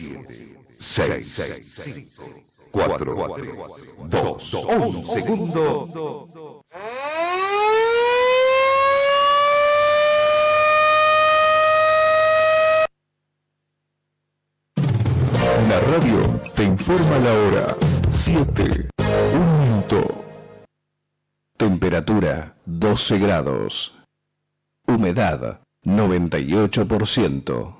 7, 6, 5, 4, 2, 1 segundo. La radio te informa la hora. 7, 1 minuto. Temperatura 12 grados. Humedad 98%.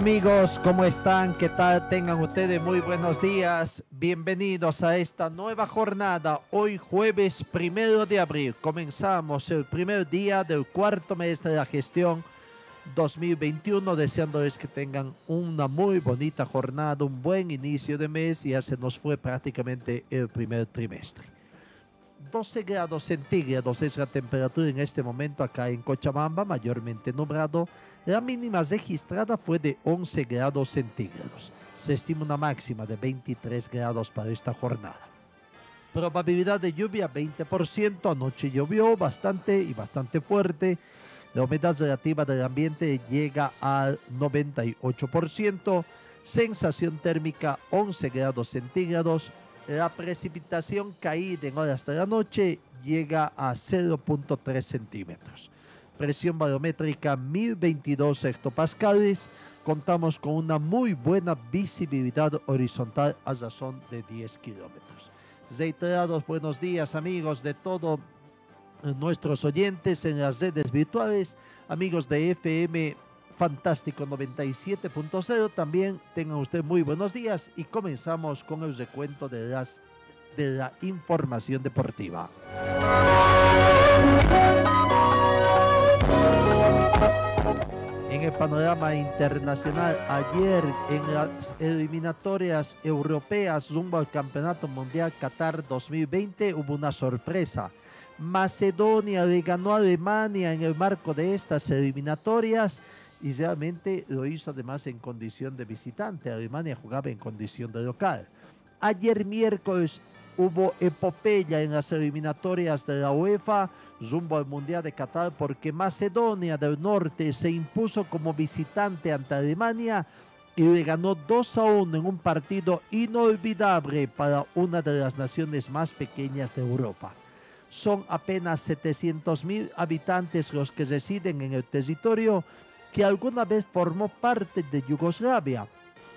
Amigos, ¿cómo están? ¿Qué tal? Tengan ustedes muy buenos días. Bienvenidos a esta nueva jornada. Hoy jueves primero de abril. Comenzamos el primer día del cuarto mes de la gestión 2021. Deseándoles que tengan una muy bonita jornada, un buen inicio de mes. Ya se nos fue prácticamente el primer trimestre. 12 grados centígrados es la temperatura en este momento acá en Cochabamba, mayormente nublado. La mínima registrada fue de 11 grados centígrados. Se estima una máxima de 23 grados para esta jornada. Probabilidad de lluvia 20%. Anoche llovió bastante y bastante fuerte. La humedad relativa del ambiente llega al 98%. Sensación térmica 11 grados centígrados. La precipitación caída en horas de la noche llega a 0.3 centímetros. Presión barométrica 1022 hectopascales. Contamos con una muy buena visibilidad horizontal a razón de 10 kilómetros. Reiterados buenos días amigos de todos nuestros oyentes en las redes virtuales, amigos de FM Fantástico 97.0. También tengan ustedes muy buenos días y comenzamos con el recuento de, las, de la información deportiva. El panorama internacional, ayer en las eliminatorias europeas rumbo al Campeonato Mundial Qatar 2020 hubo una sorpresa. Macedonia le ganó a Alemania en el marco de estas eliminatorias y realmente lo hizo además en condición de visitante. Alemania jugaba en condición de local. Ayer miércoles hubo epopeya en las eliminatorias de la UEFA rumbo al Mundial de Qatar porque Macedonia del Norte se impuso como visitante ante Alemania y le ganó 2 a 1 en un partido inolvidable para una de las naciones más pequeñas de Europa. Son apenas 700 mil habitantes los que residen en el territorio que alguna vez formó parte de Yugoslavia.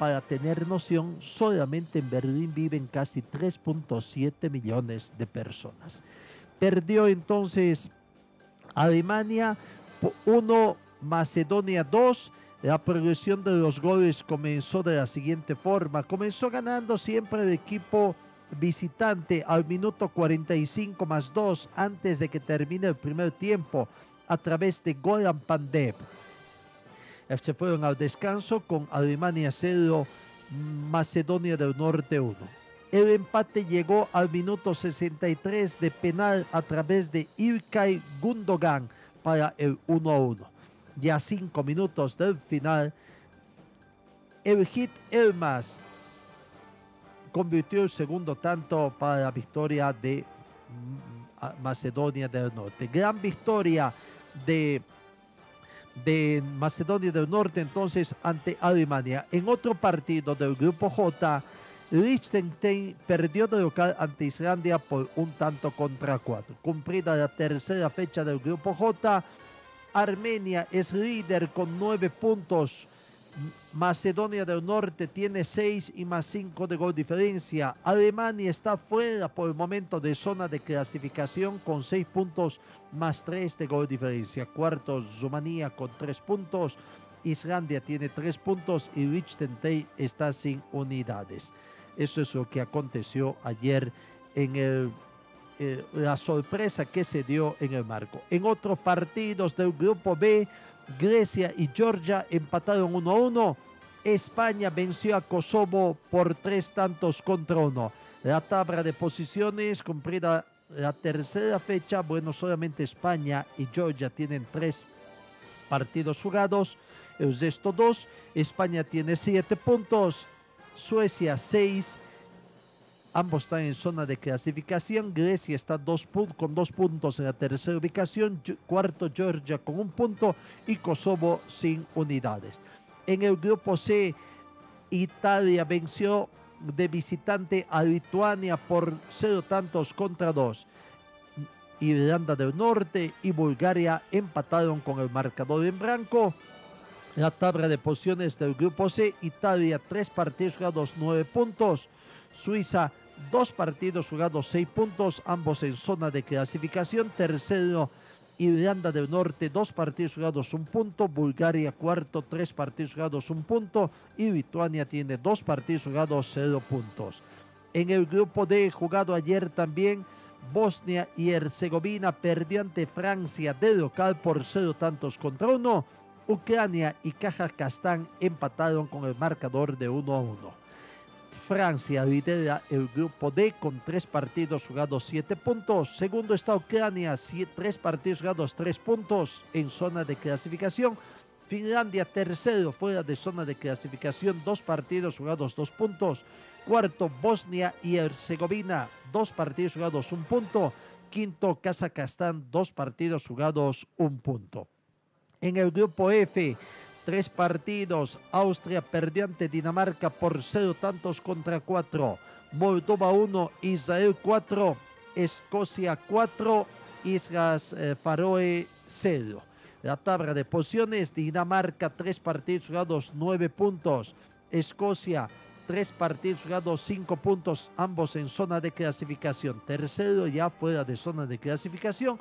Para tener noción, solamente en Berlín viven casi 3.7 millones de personas. Perdió entonces Alemania 1, Macedonia 2. La progresión de los goles comenzó de la siguiente forma. Comenzó ganando siempre el equipo visitante al minuto 45 más 2 antes de que termine el primer tiempo a través de Goran Pandev se fueron al descanso con Alemania 0, Macedonia del Norte 1. El empate llegó al minuto 63 de penal a través de Ilkay Gundogan para el 1 a 1. Ya cinco minutos del final, el hit Elmas convirtió el segundo tanto para la victoria de Macedonia del Norte. Gran victoria de de Macedonia del Norte entonces ante Alemania. En otro partido del grupo J, Liechtenstein perdió de local ante Islandia por un tanto contra cuatro. Cumplida la tercera fecha del grupo J, Armenia es líder con nueve puntos. Macedonia del Norte tiene seis y más cinco de gol diferencia. Alemania está fuera por el momento de zona de clasificación con seis puntos más tres de gol diferencia. Cuartos, Rumanía con tres puntos. Islandia tiene tres puntos y Liechtenstein está sin unidades. Eso es lo que aconteció ayer en el, eh, la sorpresa que se dio en el marco. En otros partidos del grupo B, Grecia y Georgia empataron 1 a 1. España venció a Kosovo por tres tantos contra uno. La tabla de posiciones cumplida la tercera fecha, bueno, solamente España y Georgia tienen tres partidos jugados. El resto dos. España tiene siete puntos. Suecia seis. Ambos están en zona de clasificación. Grecia está con dos puntos en la tercera ubicación. Cuarto Georgia con un punto y Kosovo sin unidades. En el grupo C, Italia venció de visitante a Lituania por cero tantos contra dos. Irlanda del Norte y Bulgaria empataron con el marcador en blanco. La tabla de posiciones del grupo C, Italia tres partidos jugados nueve puntos, Suiza dos partidos jugados seis puntos, ambos en zona de clasificación, tercero Irlanda del Norte, dos partidos jugados, un punto. Bulgaria, cuarto, tres partidos jugados, un punto. Y Lituania tiene dos partidos jugados, cero puntos. En el grupo D, jugado ayer también, Bosnia y Herzegovina perdió ante Francia de local por cero tantos contra uno. Ucrania y Kazajstán empataron con el marcador de 1 a 1. Francia lidera el grupo D con tres partidos jugados, siete puntos. Segundo está Ucrania, tres partidos jugados, tres puntos en zona de clasificación. Finlandia, tercero, fuera de zona de clasificación, dos partidos jugados, dos puntos. Cuarto, Bosnia y Herzegovina, dos partidos jugados, un punto. Quinto, Kazajstán, dos partidos jugados, un punto. En el grupo F, tres partidos. Austria perdió ante Dinamarca por cero tantos contra cuatro. Moldova 1, Israel 4, Escocia 4, Islas eh, Faroe 0. La tabla de posiciones, Dinamarca tres partidos jugados, nueve puntos. Escocia tres partidos jugados, cinco puntos, ambos en zona de clasificación. Tercero ya fuera de zona de clasificación.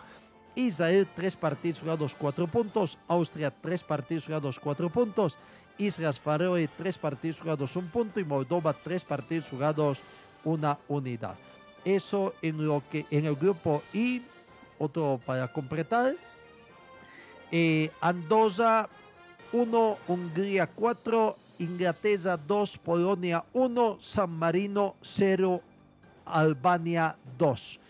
Israel, tres partidos jugados, cuatro puntos. Austria, tres partidos jugados, cuatro puntos. Islas Faroe, tres partidos jugados, un punto. Y Moldova, tres partidos jugados, una unidad. Eso en lo que en el grupo I, otro para completar. Eh, Andorra 1, Hungría 4, Inglaterra 2, Polonia 1, San Marino 0, Albania 2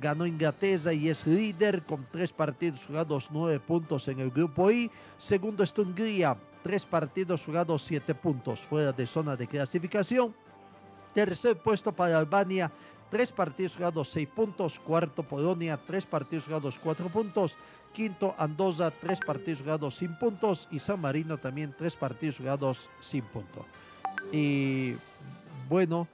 ganó Inglaterra y es líder con tres partidos jugados, nueve puntos en el grupo I. Segundo está Hungría, tres partidos jugados, siete puntos fuera de zona de clasificación. Tercer puesto para Albania, tres partidos jugados, seis puntos. Cuarto Polonia, tres partidos jugados, cuatro puntos. Quinto Andorra, tres partidos jugados, sin puntos. Y San Marino también, tres partidos jugados, sin puntos. Y bueno,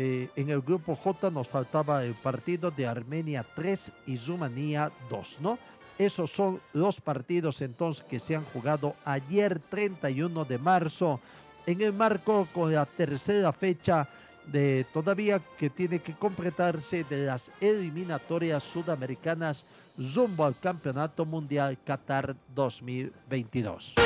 eh, en el grupo J nos faltaba el partido de Armenia 3 y Rumanía 2, ¿no? Esos son los partidos entonces que se han jugado ayer 31 de marzo en el marco con la tercera fecha de todavía que tiene que completarse de las eliminatorias sudamericanas rumbo al Campeonato Mundial Qatar 2022.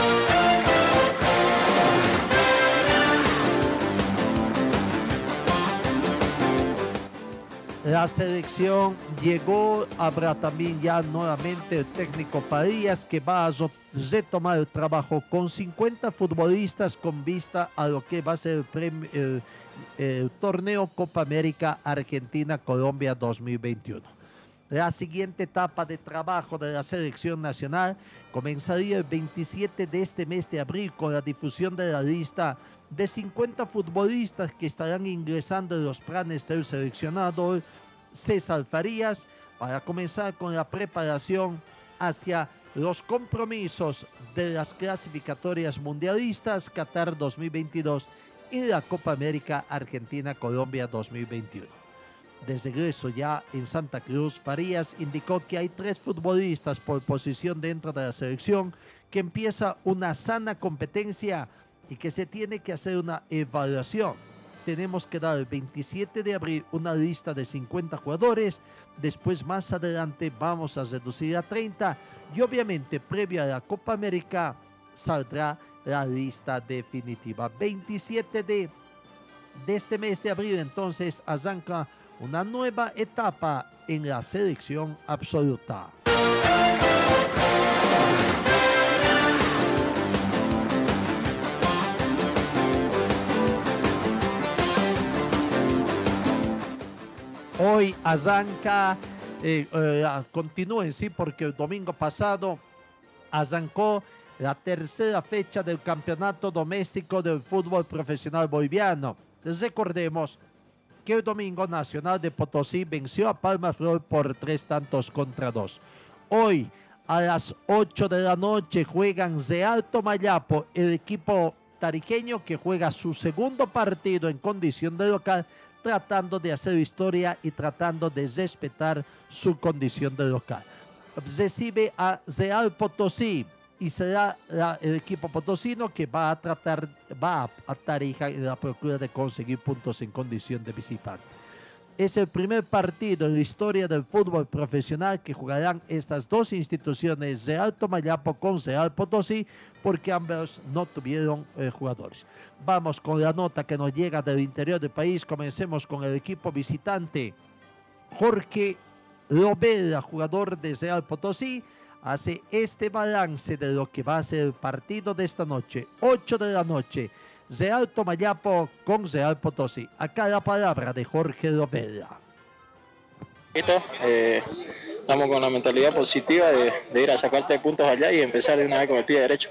La selección llegó, habrá también ya nuevamente el técnico Farías que va a retomar el trabajo con 50 futbolistas con vista a lo que va a ser el, el torneo Copa América Argentina-Colombia 2021. La siguiente etapa de trabajo de la selección nacional comenzaría el 27 de este mes de abril con la difusión de la lista de 50 futbolistas que estarán ingresando en los planes del seleccionador César Farías para comenzar con la preparación hacia los compromisos de las clasificatorias mundialistas Qatar 2022 y la Copa América Argentina-Colombia 2021. Desde regreso ya en Santa Cruz, Farías indicó que hay tres futbolistas por posición dentro de la selección, que empieza una sana competencia y que se tiene que hacer una evaluación. Tenemos que dar el 27 de abril una lista de 50 jugadores, después más adelante vamos a reducir a 30 y obviamente previo a la Copa América saldrá la lista definitiva. 27 de, de este mes de abril entonces arranca una nueva etapa en la selección absoluta. Hoy arranca, eh, eh, continúen, sí, porque el domingo pasado arrancó la tercera fecha del campeonato doméstico del fútbol profesional boliviano. Recordemos que el domingo Nacional de Potosí venció a Palma Flor por tres tantos contra dos. Hoy a las 8 de la noche juegan de Alto Mayapo, el equipo tarijeño que juega su segundo partido en condición de local, tratando de hacer historia y tratando de respetar su condición de local. Recibe a Real Potosí y será la- el equipo potosino que va a tratar, va a Tarija en la procura de conseguir puntos en condición de visitante. Es el primer partido en la historia del fútbol profesional que jugarán estas dos instituciones de Alto Mayapo con Real Potosí porque ambos no tuvieron eh, jugadores. Vamos con la nota que nos llega del interior del país. Comencemos con el equipo visitante. Jorge Lovera, jugador de Real Potosí, hace este balance de lo que va a ser el partido de esta noche. 8 de la noche. Real Tomayapo con Real Potosí. Acá la palabra de Jorge Lovera. Eh, estamos con la mentalidad positiva de, de ir a sacar tres puntos allá y empezar de una vez con el pie derecho.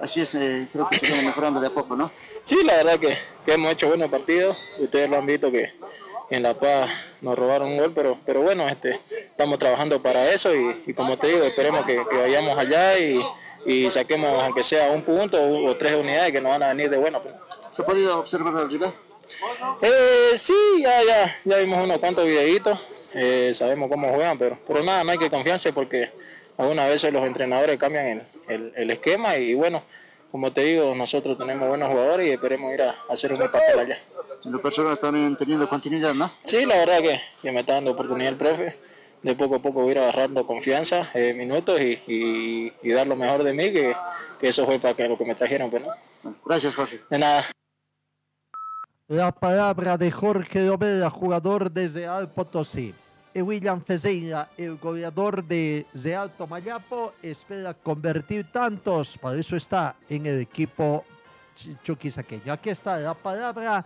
Así es, eh, creo que se viene mejorando de a poco, ¿no? Sí, la verdad que, que hemos hecho buenos partidos. Ustedes lo han visto que en La Paz nos robaron un gol, pero, pero bueno, este, estamos trabajando para eso y, y como te digo, esperemos que, que vayamos allá y, y saquemos aunque sea un punto o, o tres unidades que nos van a venir de bueno. pues. ¿Se ha podido observar la rival? Eh, sí, ya, ya, ya vimos unos cuantos videitos, eh, sabemos cómo juegan, pero, pero nada, no hay que confiarse porque algunas veces los entrenadores cambian el, el- el esquema y bueno, como te digo, nosotros tenemos buenos jugadores y esperemos ir a, a hacer un buen papel allá. En lo personal están teniendo continuidad, ¿no? Sí, la verdad que, que me está dando oportunidad el profe, de poco a poco voy a ir agarrando confianza, eh, minutos y, y- y dar lo mejor de mí, que, que eso fue para que lo que me trajeron, pues no. Gracias, Jorge. De nada. La palabra de Jorge Lovera, jugador de Real Potosí. Y William Fezeira, el goleador de Real Tomayapo, espera convertir tantos, para eso está en el equipo ch- chuquisaqueño. Aquí está la palabra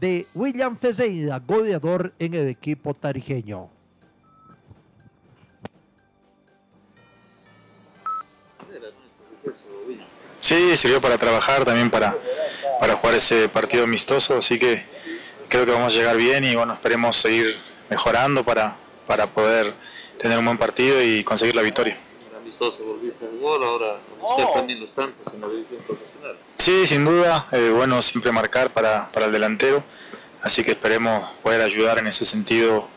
de William Fezeira, goleador en el equipo tarijeño. Sí, sirvió para trabajar, también para, para jugar ese partido amistoso, así que creo que vamos a llegar bien y bueno, esperemos seguir mejorando para, para poder tener un buen partido y conseguir la victoria. amistoso volviste al gol, ahora usted también los tantos en la división profesional. Sí, sin duda, eh, bueno siempre marcar para, para el delantero, así que esperemos poder ayudar en ese sentido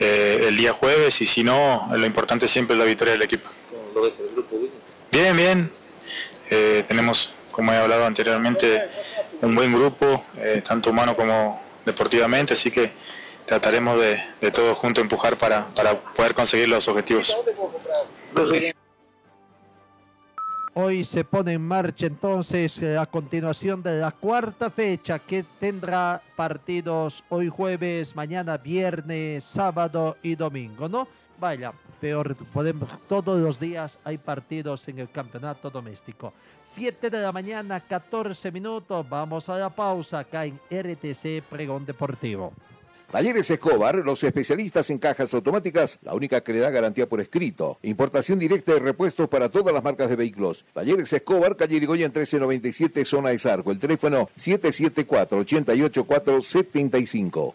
eh, el día jueves y si no, lo importante siempre es la victoria del equipo. ¿Cómo lo ves el grupo, William? Bien, bien. Eh, tenemos, como he hablado anteriormente, un buen grupo, eh, tanto humano como deportivamente, así que trataremos de, de todos juntos empujar para, para poder conseguir los objetivos. Hoy se pone en marcha entonces eh, a continuación de la cuarta fecha que tendrá partidos hoy jueves, mañana viernes, sábado y domingo, ¿no? Vaya, peor, podemos, todos los días hay partidos en el campeonato doméstico. 7 de la mañana, 14 minutos, vamos a la pausa acá en RTC Pregón Deportivo. Talleres Escobar, los especialistas en cajas automáticas, la única que le da garantía por escrito. Importación directa de repuestos para todas las marcas de vehículos. Talleres Escobar, calle Irigoyen 1397, zona de Zarco. El teléfono 774-88475.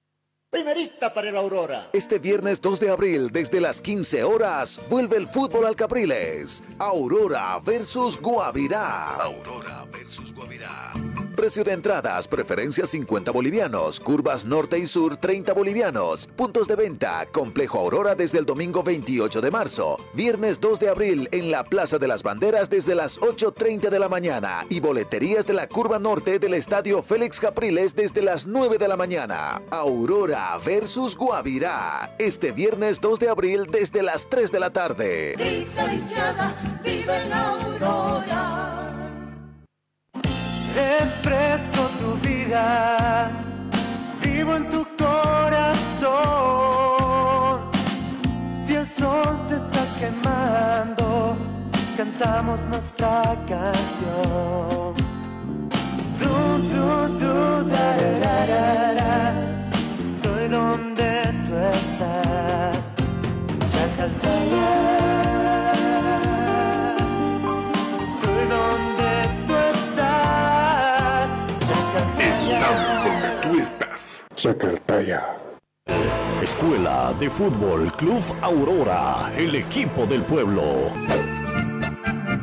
Primerita para el Aurora. Este viernes 2 de abril, desde las 15 horas, vuelve el fútbol al Capriles. Aurora versus Guavirá. Aurora versus Guavirá. Precio de entradas, preferencia 50 bolivianos, curvas norte y sur 30 bolivianos. Puntos de venta, Complejo Aurora desde el domingo 28 de marzo. Viernes 2 de abril en la Plaza de las Banderas desde las 8.30 de la mañana. Y boleterías de la curva norte del Estadio Félix Capriles desde las 9 de la mañana. Aurora versus Guavirá. Este viernes 2 de abril desde las 3 de la tarde. Grita hinchada, vive la aurora. Refresco tu vida, vivo en tu corazón. Si el sol te está quemando, cantamos nuestra canción. Du, du, du, da, da, da, da. Estoy donde tú estás, Chacaltaya. Estoy donde tú estás, Estamos donde tú estás. Chacartaya. Escuela de Fútbol Club Aurora, el equipo del pueblo.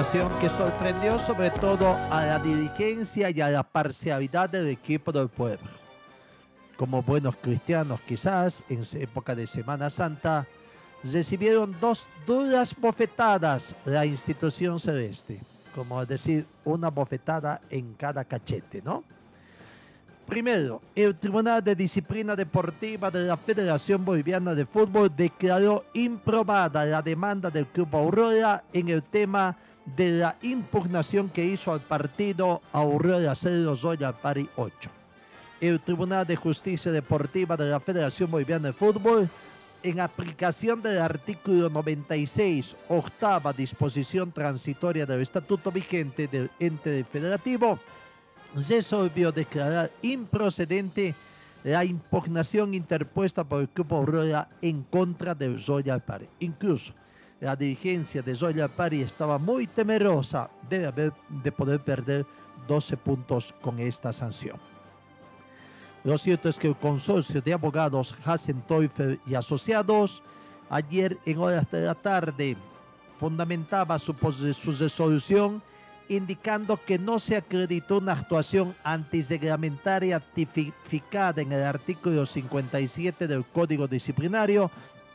Información que sorprendió sobre todo a la dirigencia y a la parcialidad del equipo del pueblo. Como buenos cristianos quizás, en época de Semana Santa, recibieron dos duras bofetadas la institución celeste. Como decir, una bofetada en cada cachete, ¿no? Primero, el Tribunal de Disciplina Deportiva de la Federación Boliviana de Fútbol declaró improbada la demanda del Club Aurora en el tema de la impugnación que hizo al partido Aurora 0 Royal Party 8. El Tribunal de Justicia Deportiva de la Federación Boliviana de Fútbol, en aplicación del artículo 96, octava disposición transitoria del estatuto vigente del ente federativo, resolvió declarar improcedente la impugnación interpuesta por el Club Aurora en contra del Royal Party. Incluso la dirigencia de Royal Party estaba muy temerosa de, haber, de poder perder 12 puntos con esta sanción. Lo cierto es que el consorcio de abogados Hassen Teufel y asociados ayer en horas de la tarde fundamentaba su, su resolución indicando que no se acreditó una actuación antirreglamentaria tipificada en el artículo 57 del Código Disciplinario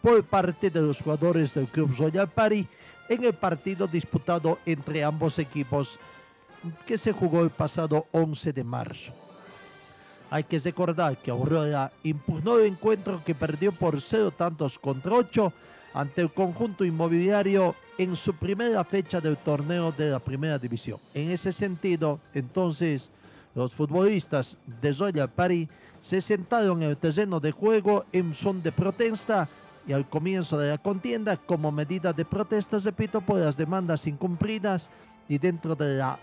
por parte de los jugadores del Club Royal Party en el partido disputado entre ambos equipos que se jugó el pasado 11 de marzo. Hay que recordar que Aurora impugnó el encuentro que perdió por cero tantos contra ocho ante el conjunto inmobiliario en su primera fecha del torneo de la primera división. En ese sentido, entonces, Los futbolistas de Zoya Pari se sentaron en el terreno de juego en son de protesta y al comienzo de la contienda, como medida de protesta, repito, por las demandas incumplidas y dentro de la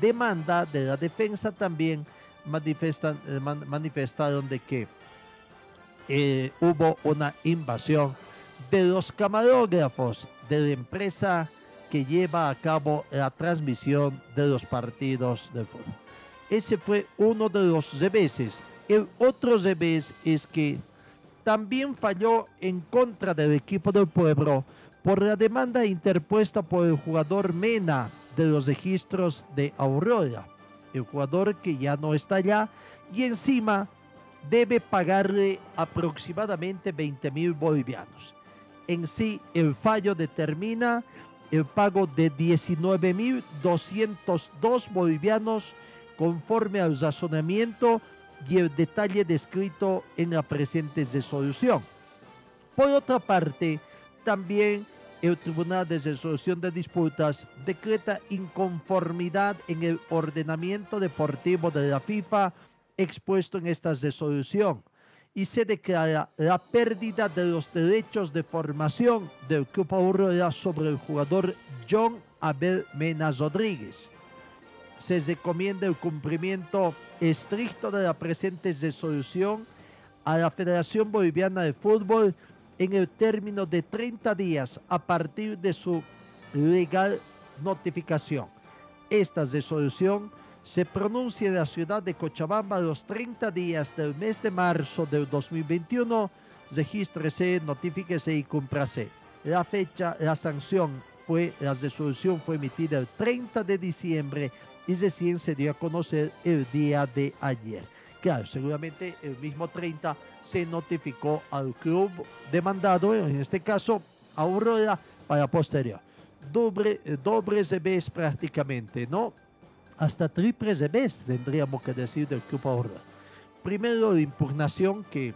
demanda de la defensa también manifestan, eh, man- manifestaron de que eh, hubo una invasión de los camarógrafos de la empresa que lleva a cabo la transmisión de los partidos de fútbol. Ese fue uno de los reveses. El otro revés es que también falló en contra del equipo del pueblo por la demanda interpuesta por el jugador Mena de los registros de Aurora, el jugador que ya no está allá y encima debe pagarle aproximadamente 20 mil bolivianos. En sí, el fallo determina el pago de 19.202 bolivianos conforme al razonamiento y el detalle descrito en la presente resolución. Por otra parte, también el Tribunal de Resolución de Disputas decreta inconformidad en el ordenamiento deportivo de la FIFA expuesto en esta resolución y se declara la pérdida de los derechos de formación del Club Aurora sobre el jugador John Abel Mena Rodríguez. Se recomienda el cumplimiento estricto de la presente resolución a la Federación Boliviana de Fútbol en el término de 30 días a partir de su legal notificación. Esta resolución se pronuncia en la ciudad de Cochabamba los 30 días del mes de marzo del 2021. Regístrese, notifíquese y cúmprase. La fecha, la sanción fue, la resolución fue emitida el 30 de diciembre y recién se dio a conocer el día de ayer. Claro, seguramente el mismo 30 se notificó al club demandado, en este caso Aurora, para posterior. Doble, eh, doble prácticamente, ¿no? Hasta triple revés tendríamos que decir del club Aurora. Primero, impugnación que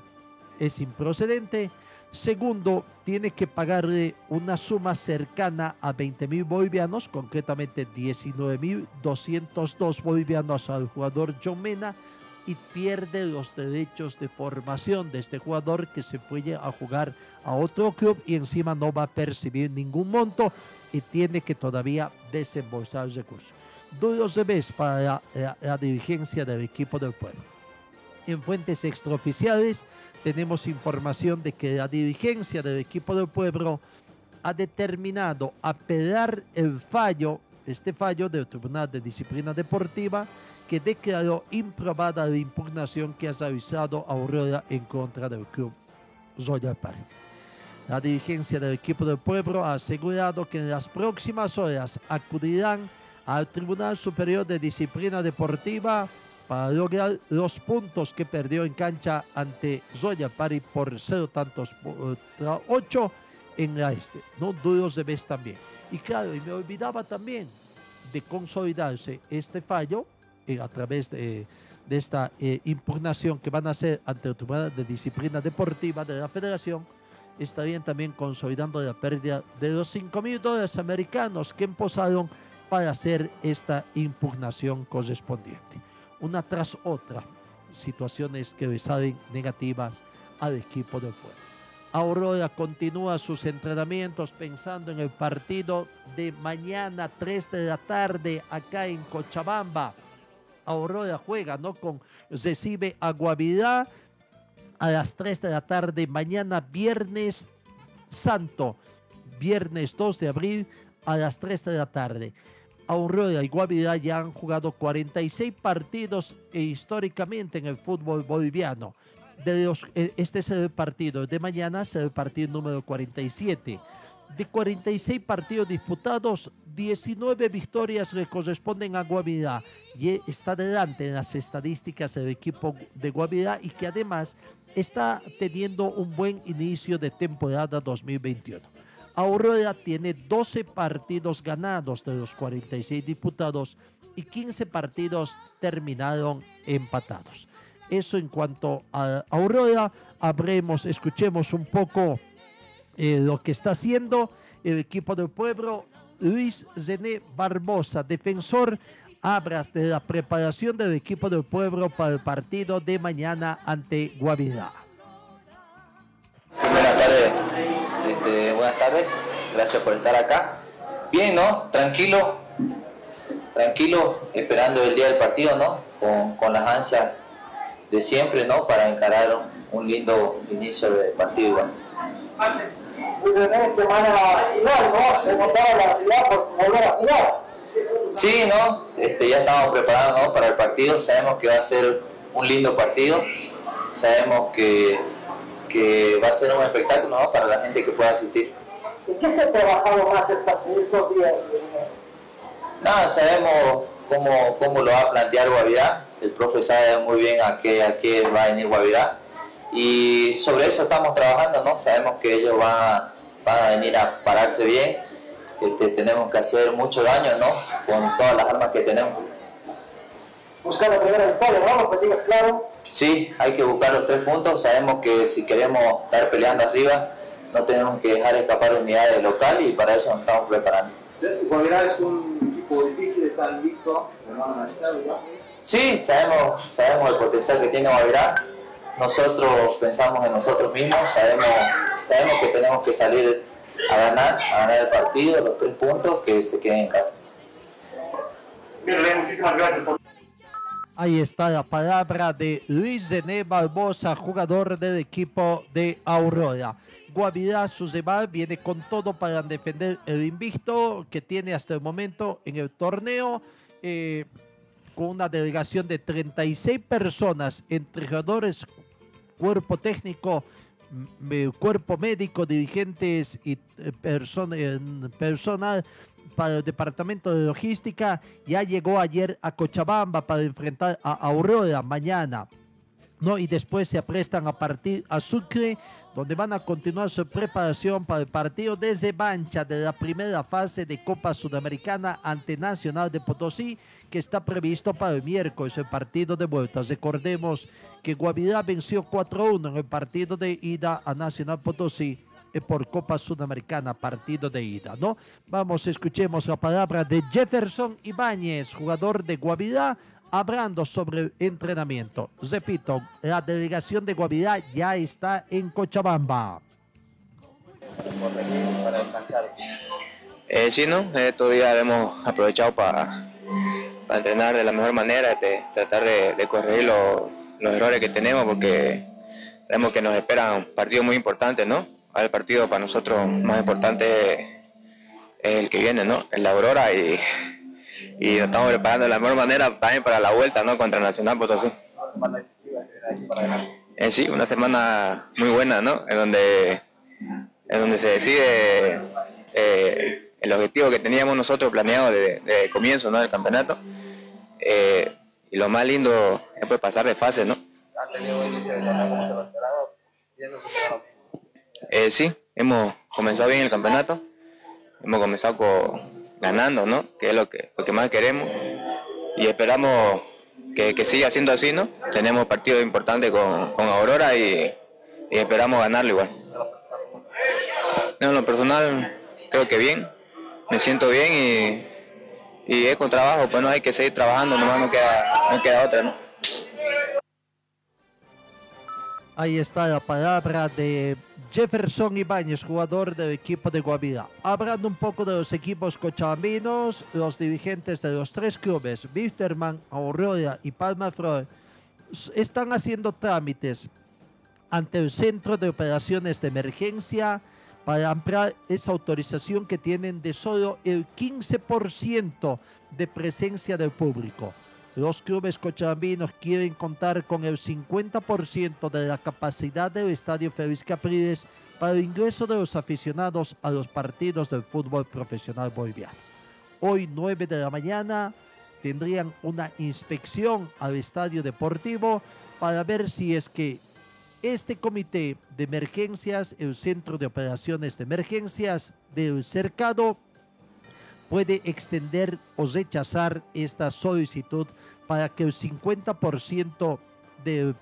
es improcedente. Segundo, tiene que pagarle una suma cercana a 20 mil bolivianos, concretamente 19 mil 202 bolivianos al jugador John Mena y pierde los derechos de formación de este jugador que se fue a jugar a otro club y encima no va a percibir ningún monto y tiene que todavía desembolsar recursos. Duros revés para la, la- la dirigencia del equipo del pueblo. En fuentes extraoficiales tenemos información de que la dirigencia del equipo del pueblo ha determinado apelar el fallo, este fallo del Tribunal de Disciplina Deportiva, que declaró improbada la impugnación que ha realizado Aurora en contra del club Royal Park. La dirigencia del equipo del pueblo ha asegurado que en las próximas horas acudirán al Tribunal Superior de Disciplina Deportiva para lograr los puntos que perdió en cancha ante Zoya Pari por cero tantos ocho en la este. No duros de vez también. Y claro, y me olvidaba también de consolidarse este fallo eh, a través de, de esta eh, impugnación que van a hacer ante el Tribunal de Disciplina Deportiva de la Federación, estarían también consolidando la pérdida de los 5 mil dólares americanos que emposaron para hacer esta impugnación correspondiente. Una tras otra, situaciones que le salen negativas al equipo del pueblo. Aurora continúa sus entrenamientos pensando en el partido de mañana 3 de la tarde acá en Cochabamba. Aurora juega, ¿no? Con, recibe a Guavirá a las 3 de la tarde mañana viernes santo, viernes 2 de abril a las 3 de la tarde. Aurora y Guavirá ya han jugado 46 partidos históricamente en el fútbol boliviano. De los, eh, este es el partido de mañana, es el partido número 47. De 46 partidos disputados, 19 victorias le corresponden a Guavirá y está delante en las estadísticas del equipo de Guavirá y que además está teniendo un buen inicio de temporada 2021. Aurora tiene 12 partidos ganados de los 46 disputados y 15 partidos terminaron empatados. Eso en cuanto a Aurora, habremos, escuchemos un poco eh, lo que está haciendo el equipo del pueblo. Luis René Barbosa, defensor, Abras de la preparación del equipo del pueblo para el partido de mañana ante Guavirá. Buenas tardes, este, buenas tardes, gracias por estar acá. Bien, ¿no? Tranquilo, tranquilo, esperando el día del partido, ¿no? Con, con las ansias de siempre, ¿no? Para encarar un, un lindo inicio de partido igual. semana final, ¿no? Se montaba la ciudad por volver a jugar. Sí, ¿no? Este, ya estamos preparados ¿no? para el partido, sabemos que va a ser un lindo partido, sabemos que, que va a ser un espectáculo ¿no? para la gente que pueda asistir. ¿En qué se ha trabajado más estas, estos días? Nada, sabemos cómo, cómo lo va a plantear Guavirá, el profe sabe muy bien a qué, a qué va a venir Guavirá y sobre eso estamos trabajando, ¿no? Sabemos que ellos van a, van a venir a pararse bien, este, tenemos que hacer mucho daño, ¿no? Con todas las armas que tenemos. Buscar la primera victoria, ¿no? Lo que digas claro. Sí, hay que buscar los tres puntos. Sabemos que si queremos estar peleando arriba, no tenemos que dejar escapar unidades local y para eso nos estamos preparando. Guavirá es un equipo difícil, está listo, Sí, sabemos, sabemos el potencial que tiene Guavirá. Nosotros pensamos en nosotros mismos, sabemos, sabemos que tenemos que salir a ganar, a ganar el partido, los tres puntos que se queden en casa. muchísimas gracias por Ahí está la palabra de Luis Zené Barbosa, jugador del equipo de Aurora. Guavirá Suzebar viene con todo para defender el invicto que tiene hasta el momento en el torneo. eh, con una delegación de 36 personas, entre cuerpo técnico, cuerpo médico, dirigentes y eh, eh, personal para el departamento de logística. Ya llegó ayer a Cochabamba para enfrentar a Aurora mañana. ¿no? Y después se aprestan a partir a Sucre, donde van a continuar su preparación para el partido desde Bancha de la primera fase de Copa Sudamericana ante Nacional de Potosí, que está previsto para el miércoles, el partido de vuelta. Recordemos que Guavirá venció 4-1 en el partido de ida a Nacional Potosí eh, por Copa Sudamericana, partido de ida, ¿no? Vamos, escuchemos la palabra de Jefferson Ibáñez, jugador de Guavirá, hablando sobre entrenamiento. Repito, la delegación de Guavirá ya está en Cochabamba. Eh, sí, ¿no? Estos días hemos aprovechado para para entrenar de la mejor manera, de, tratar de, corregir lo- los errores que tenemos, porque sabemos que nos esperan partidos muy importantes, ¿no? El partido para nosotros más importante es el que viene, ¿no? El Aurora y, y nos estamos preparando de la mejor manera también para la vuelta, ¿no? Contra Nacional Potosí. Eh, sí, una semana muy buena, ¿no? En donde, en donde se decide eh, el objetivo que teníamos nosotros planeado de, de comienzo, ¿no? Del campeonato. Eh, y lo más lindo es pues, pasar de fase, ¿no? Eh, sí, hemos comenzado bien el campeonato. Hemos comenzado co- ganando, ¿no? Que es lo que, más queremos. Y esperamos que, siga siendo así, ¿no? Tenemos partidos importantes con, con Aurora y, esperamos ganarlo igual. En lo personal, creo que bien. Me siento bien y, y es con trabajo, pues no hay que seguir trabajando, nomás no queda, no queda otra, ¿no? Ahí está la palabra de Jefferson Ibáñez, jugador del equipo de Guavirá. Hablando un poco de los equipos cochabambinos, los dirigentes de los tres clubes, Wisterman, Aurora y Palma s- están haciendo trámites ante el Centro de Operaciones de Emergencia para ampliar esa autorización que tienen de solo el 15% de presencia del público. Los clubes cochabambinos quieren contar con el 50% de la capacidad del Estadio Félix Capriles para el ingreso de los aficionados a los partidos del fútbol profesional boliviano. Hoy 9 de la mañana tendrían una inspección al estadio deportivo para ver si es que este comité de emergencias, el Centro de Operaciones de Emergencias del Cercado, puede extender o rechazar esta solicitud para que el 50% del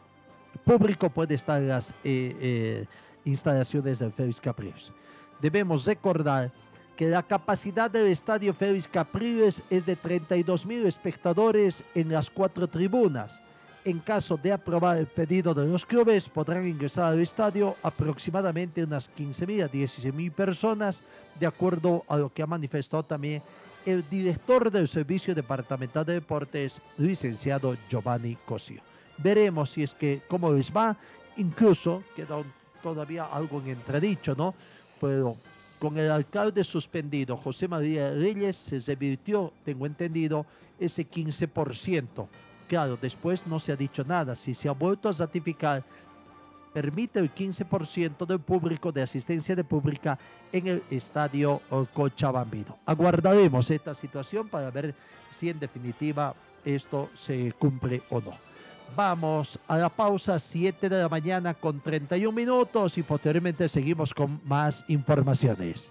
público pueda estar en las eh, eh, instalaciones del Félix Capriles. Debemos recordar que la capacidad del estadio Félix Capriles es de 32 mil espectadores en las cuatro tribunas. En caso de aprobar el pedido de los clubes, podrán ingresar al estadio aproximadamente unas 15 mil a 16 mil personas, de acuerdo a lo que ha manifestado también el director del Servicio Departamental de Deportes, licenciado Giovanni Cosio. Veremos si es que cómo les va, incluso queda todavía algo en entredicho, ¿no? Pero con el alcalde suspendido, José María Reyes, se revirtió, tengo entendido, ese 15%. Claro, después no se ha dicho nada. Si se ha vuelto a ratificar, permite el 15% del público de asistencia de pública en el estadio Cochabambino. Aguardaremos esta situación para ver si en definitiva esto se cumple o no. Vamos a la pausa, 7 de la mañana con 31 minutos y posteriormente seguimos con más informaciones.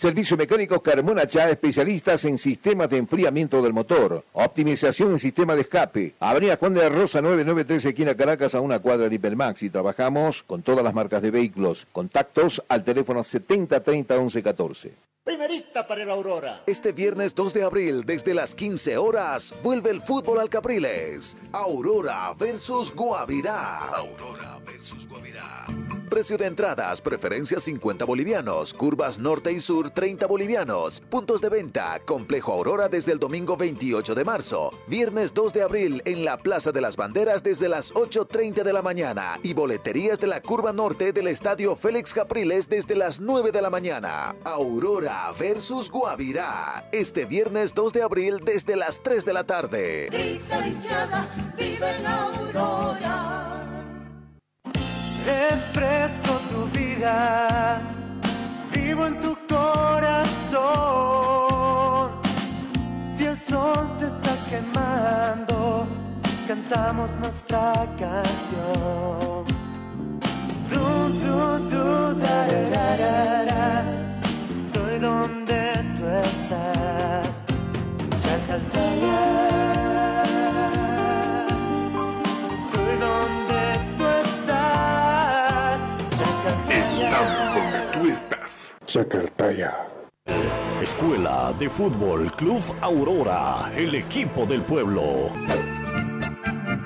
Servicio Mecánico Carmona Chá, especialistas en sistemas de enfriamiento del motor, optimización en sistema de escape. Avenida Juan de la Rosa 993, esquina Caracas, a una cuadra de Hipermax. Y trabajamos con todas las marcas de vehículos. Contactos al teléfono 7030 1114. Primerita para el Aurora. Este viernes 2 de abril, desde las 15 horas, vuelve el fútbol al Capriles. Aurora versus Guavirá. Aurora versus Guavirá. Precio de entradas, preferencias 50 bolivianos, curvas norte y sur 30 bolivianos. Puntos de venta, Complejo Aurora desde el domingo 28 de marzo. Viernes 2 de abril en la Plaza de las Banderas desde las 8.30 de la mañana. Y boleterías de la curva norte del Estadio Félix Capriles desde las 9 de la mañana. Aurora versus Guavirá. Este viernes 2 de abril desde las 3 de la tarde. Grita hinchada, vive la aurora. Refresco tu vida, vivo en tu corazón. Si el sol te está quemando, cantamos nuestra canción. Du, du, du, da, da, da, da. Estoy donde tú estás, Chacaltaya. Escuela de Fútbol Club Aurora, el equipo del pueblo.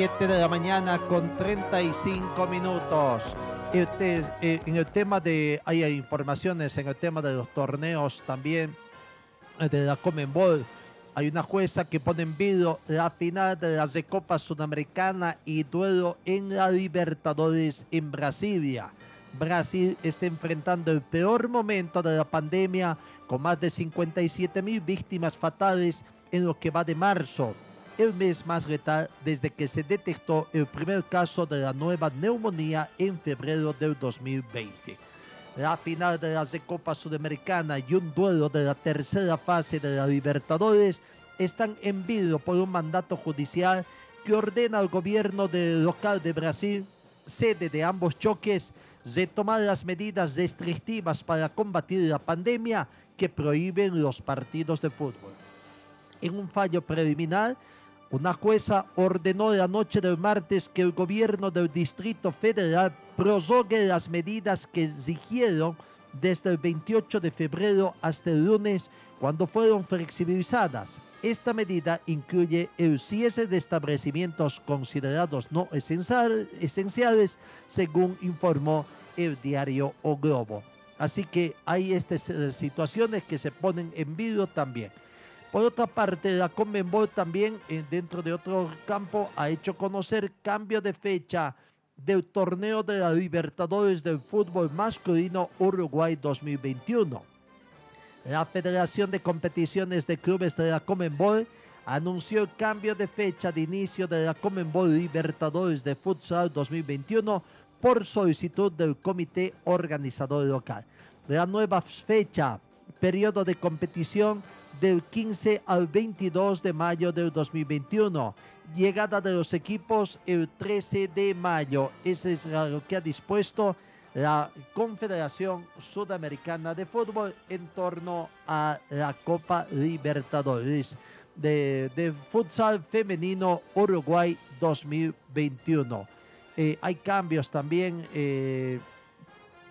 7 de la mañana con 35 minutos. Este, eh, en el tema de, hay informaciones en el tema de los torneos también eh, de la Comenbol. Hay una jueza que pone en vivo la final de la Copa Sudamericana y duelo en la Libertadores en Brasilia. Brasil está enfrentando el peor momento de la pandemia con más de 57 mil víctimas fatales en lo que va de marzo, el mes más letal desde que se detectó el primer caso de la nueva neumonía en febrero del 2020. La final de la Copa Sudamericana y un duelo de la tercera fase de la Libertadores están en vilo por un mandato judicial que ordena al gobierno del local de Brasil, sede de ambos choques, de tomar las medidas restrictivas para combatir la pandemia que prohíben los partidos de fútbol. En un fallo preliminar, una jueza ordenó la noche del martes que el gobierno del Distrito Federal prorrogue las medidas que exigieron desde el 28 de febrero hasta el lunes, cuando fueron flexibilizadas. Esta medida incluye el cierre de establecimientos considerados no esenciales, según informó el diario O Globo. Así que hay estas situaciones que se ponen en vivo también. Por otra parte, la Conmebol también, eh, dentro de otro campo, ha hecho conocer cambio de fecha del torneo de la Libertadores del Fútbol Masculino Uruguay 2021. La Federación de Competiciones de Clubes de la Conmebol anunció el cambio de fecha de inicio de la Conmebol Libertadores de Futsal 2021 por solicitud del comité organizador local. La nueva fecha, periodo de competición del 15 al 22 de mayo del 2021. Llegada de los equipos el 13 de mayo. Ese es lo que ha dispuesto la Confederación Sudamericana de Fútbol en torno a la Copa Libertadores de, de Futsal Femenino Uruguay 2021. Eh, hay cambios también. Eh,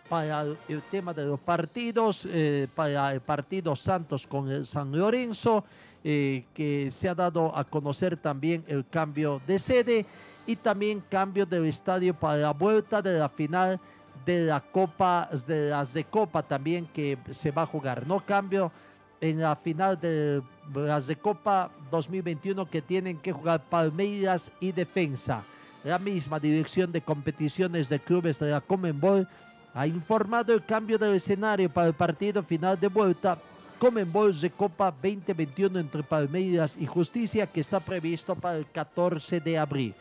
para el tema de los partidos, eh, para el partido Santos con el San Lorenzo, eh, que se ha dado a conocer también el cambio de sede y también cambio del estadio para la vuelta de la final de la Copa, de las de Copa también que se va a jugar. No cambio en la final de las de Copa 2021 que tienen que jugar Palmeiras y Defensa. La misma dirección de competiciones de clubes de la Comenbol ha informado el cambio del escenario para el partido final de vuelta Comenbol de Copa 2021 entre Palmeiras y Justicia que está previsto para el 14 de abril.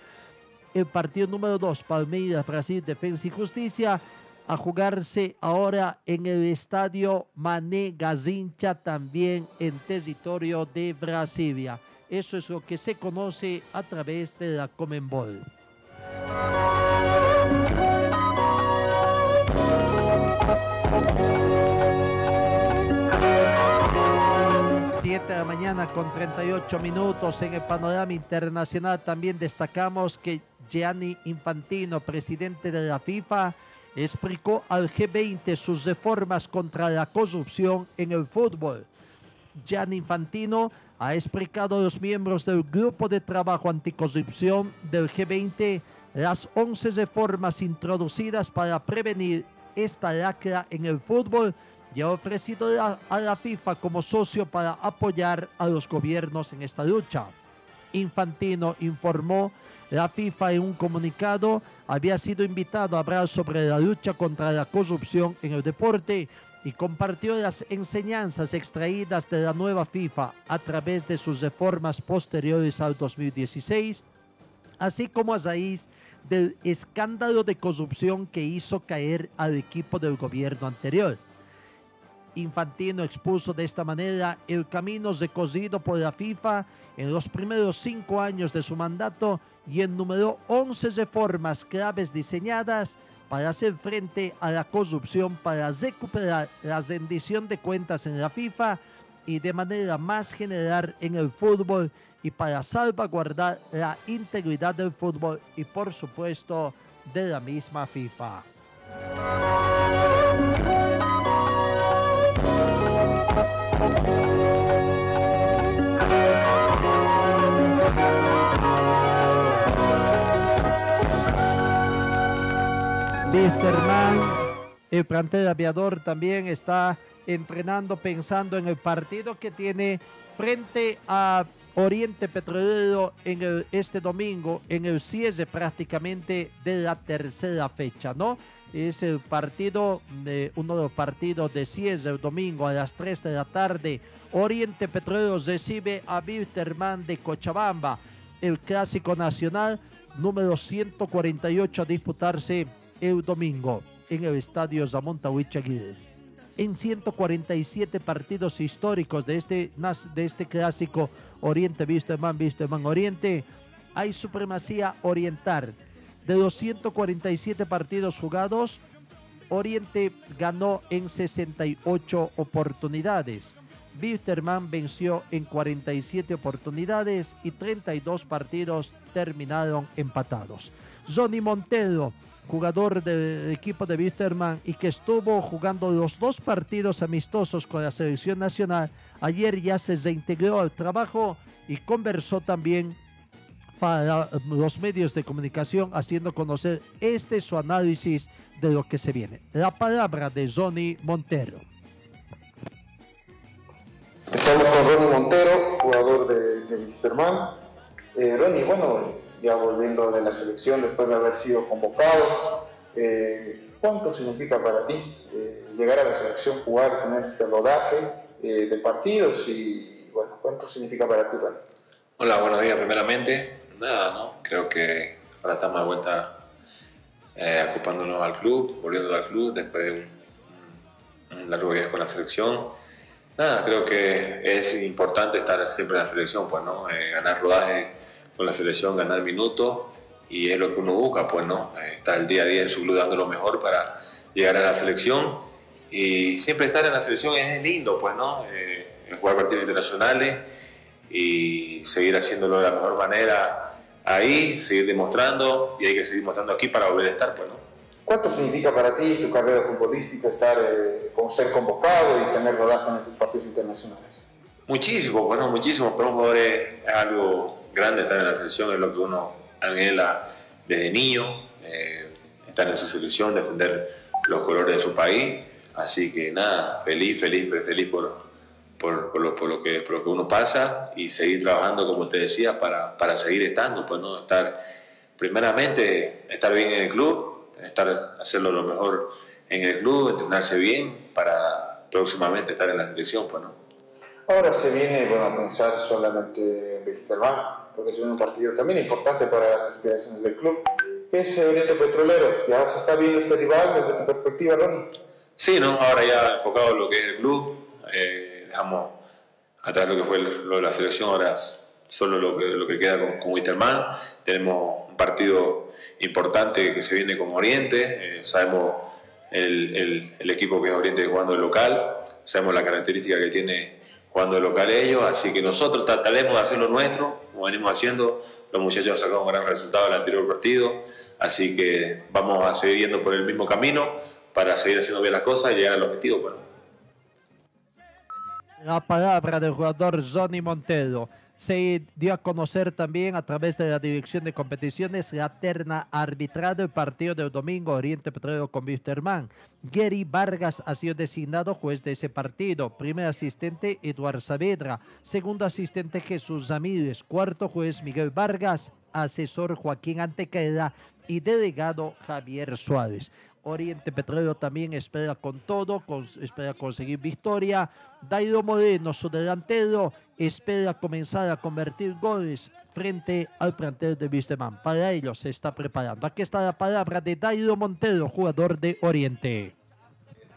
El partido número 2, Palmeiras, Brasil, Defensa y Justicia, a jugarse ahora en el estadio Mané Gazincha, también en territorio de Brasilia. Eso es lo que se conoce a través de la Comenbol. Siete de la mañana con 38 minutos en el panorama internacional. También destacamos que Gianni Infantino, presidente de la FIFA, explicó al G20 sus reformas contra la corrupción en el fútbol. Gianni Infantino ha explicado a los miembros del Grupo de Trabajo Anticorrupción del G20 las 11 reformas introducidas para prevenir esta lacra en el fútbol y ha ofrecido a la FIFA como socio para apoyar a los gobiernos en esta lucha. Infantino informó la FIFA en un comunicado había sido invitado a hablar sobre la lucha contra la corrupción en el deporte y compartió las enseñanzas extraídas de la nueva FIFA a través de sus reformas posteriores al 2016, así como a raíz del escándalo de corrupción que hizo caer al equipo del gobierno anterior. Infantino expuso de esta manera el camino recorrido por la FIFA en los primeros cinco años de su mandato y enumeró 11 reformas claves diseñadas para hacer frente a la corrupción, para recuperar la rendición de cuentas en la FIFA y de manera más general en el fútbol y para salvaguardar la integridad del fútbol y por supuesto de la misma FIFA. El plantel aviador también está entrenando pensando en el partido que tiene frente a Oriente Petrolero en el- este domingo, en el cierre prácticamente de la tercera fecha, ¿no? Es el partido, uno de los partidos de cierre el domingo a las 3 de la tarde. Oriente Petrolero recibe a Wilterman de Cochabamba, el clásico nacional número 148 a disputarse el domingo en el estadio Zamonta Huichaguil en 147 partidos históricos de este, de este clásico Oriente Wisterman, Wisterman Oriente, hay supremacía oriental. De los 147 partidos jugados, Oriente ganó en 68 oportunidades. Wisterman venció en 47 oportunidades y 32 partidos terminaron empatados. Johnny Montero, jugador del equipo de Wisterman y que estuvo jugando los dos partidos amistosos con la selección nacional, ayer ya se reintegró al trabajo y conversó también para los medios de comunicación haciendo conocer este su análisis de lo que se viene. La palabra de Johnny Montero. Estamos con Ronnie Montero, jugador de, de. Eh, Ronnie, bueno, ya volviendo de la selección después de haber sido convocado, eh, ¿cuánto significa para ti eh, llegar a la selección, jugar, tener este rodaje eh, de partidos y, bueno, cuánto significa para ti, Ronnie? Hola, buenos días primeramente. Nada, ¿no? Creo que ahora estamos de vuelta eh, ocupándonos al club, volviendo al club después de un, un largo viaje con la selección. Nada, creo que es importante estar siempre en la selección, pues, ¿no? Eh, ganar rodaje con la selección, ganar minutos y es lo que uno busca, pues, ¿no? Eh, estar el día a día en su club dando lo mejor para llegar a la selección y siempre estar en la selección es lindo, pues, ¿no? Eh, jugar partidos internacionales y seguir haciéndolo de la mejor manera ahí, seguir demostrando y hay que seguir mostrando aquí para volver a estar, pues, ¿no? ¿Cuánto significa para ti tu carrera futbolística estar, eh, con ser convocado y tener rodaje en estos partidos internacionales? Muchísimo, bueno, muchísimo. Para un jugador es algo grande estar en la selección, es lo que uno anhela desde niño, eh, estar en su selección, defender los colores de su país. Así que nada, feliz, feliz, feliz por, por, por lo, por, lo que, por lo que uno pasa y seguir trabajando, como te decía, para, para seguir estando, pues no, estar, primeramente, estar bien en el club, estar, hacerlo lo mejor en el club, entrenarse bien para próximamente estar en la selección, pues no. Ahora se viene bueno, a pensar solamente en Wisterman, porque se viene un partido también importante para las aspiraciones del club, que es Oriente Petrolero. Ya se está viendo este rival desde tu perspectiva, Ronnie. Sí, ¿no? Ahora ya enfocado en lo que es el club, eh, dejamos atrás lo que fue lo de la selección, ahora solo lo que, lo que queda con, con Wisterman. Tenemos un partido importante que se viene con Oriente, eh, sabemos el, el, el, equipo que es Oriente jugando de local, sabemos la característica que tiene jugando de local ellos, así que nosotros trataremos de hacer lo nuestro, como venimos haciendo, los muchachos sacado un gran resultado del anterior partido, así que vamos a seguir yendo por el mismo camino para seguir haciendo bien las cosas y llegar al objetivo. Bueno. La palabra del jugador Johnny Montero. Se dio a conocer también a través de la Dirección de Competiciones la terna arbitral del partido del domingo Oriente Petrolero con Wisterman. Gary Vargas ha sido designado juez de ese partido. Primer asistente Eduardo Saavedra. Segundo asistente Jesús Ramírez. Cuarto juez Miguel Vargas. Asesor Joaquín Antequera y delegado Javier Suárez. Oriente Petrolero también espera con todo, con, espera conseguir victoria. Dairo Moreno, su delantero, espera comenzar a convertir goles frente al plantel de Wisterman. Para ello se está preparando. Aquí está la palabra de Dairo Montero, jugador de Oriente.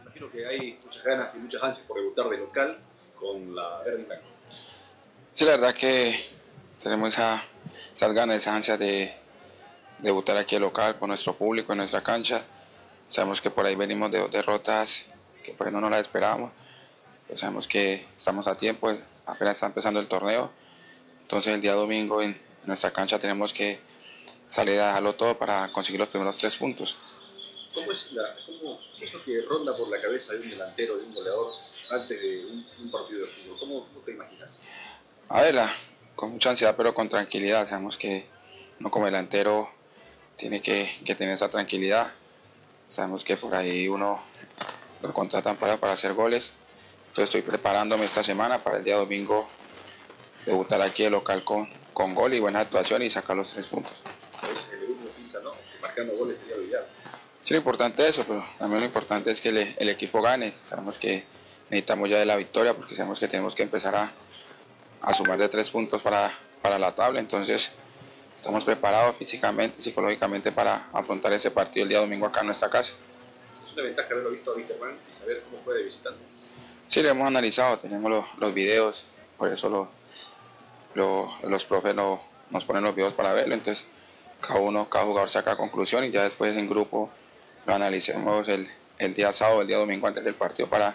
Imagino que hay muchas ganas y muchas ansias por debutar de local con la verde. Sí, la verdad que tenemos esa, esas ganas, esa ansia de debutar aquí al local con nuestro público en nuestra cancha. Sabemos que por ahí venimos de derrotas que por ahí no nos las esperábamos. Pero sabemos que estamos a tiempo, apenas está empezando el torneo. Entonces el día domingo en nuestra cancha tenemos que salir a dejarlo todo para conseguir los primeros tres puntos. ¿Cómo es, la, cómo, ¿Qué es lo que ronda por la cabeza de un delantero, de un goleador, antes de un, un partido de fútbol? ¿Cómo, ¿Cómo, te imaginas? A ver, con mucha ansiedad, pero con tranquilidad. Sabemos que uno como delantero tiene que, que tener esa tranquilidad Sabemos que por ahí uno lo contratan para, para hacer goles. Entonces estoy preparándome esta semana para el día domingo debutar aquí el local con, con gol y buena actuación y sacar los tres puntos. ¿no? Marcando goles sería. Sí, lo importante es eso, pero también lo importante es que el, equipo gane. Sabemos que necesitamos ya de la victoria porque sabemos que tenemos que empezar a, a sumar de tres puntos para, para la tabla. Entonces, estamos preparados físicamente, psicológicamente para afrontar ese partido el día domingo acá en nuestra casa. Es una ventaja haberlo visto a Wisterman y saber cómo fue de visitante. Sí, lo hemos analizado, tenemos los, los videos, por eso lo, lo- los profes no- nos ponen los videos para verlo. Entonces, cada uno, cada jugador saca conclusión y ya después en grupo lo analicemos el, el día sábado, el día domingo antes del partido para,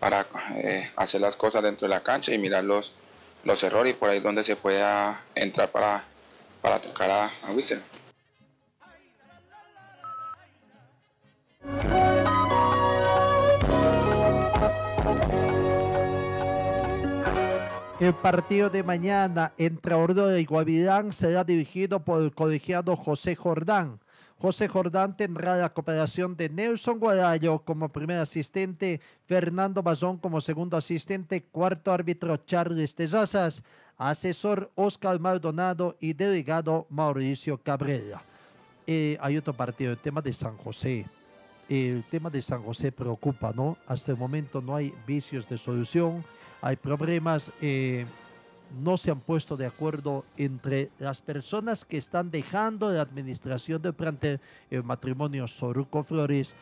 para eh, hacer las cosas dentro de la cancha y mirar los, los errores y por ahí donde se pueda entrar para, para atacar a, a Wisterman. El partido de mañana entre Aurora y Guavirán será dirigido por el colegiado José Jordán. José Jordán tendrá la cooperación de Nelson Guarayo como primer asistente, Fernando Bazón como segundo asistente, cuarto árbitro Charles Tezazas, asesor Oscar Maldonado y delegado Mauricio Cabrera. Eh, hay otro partido, el tema de San José. El tema de San José preocupa, ¿no? Hasta el momento no hay vicios de solución, hay problemas, eh, no se han puesto de acuerdo entre las personas que están dejando la administración del plantel, el matrimonio Soruco Flores,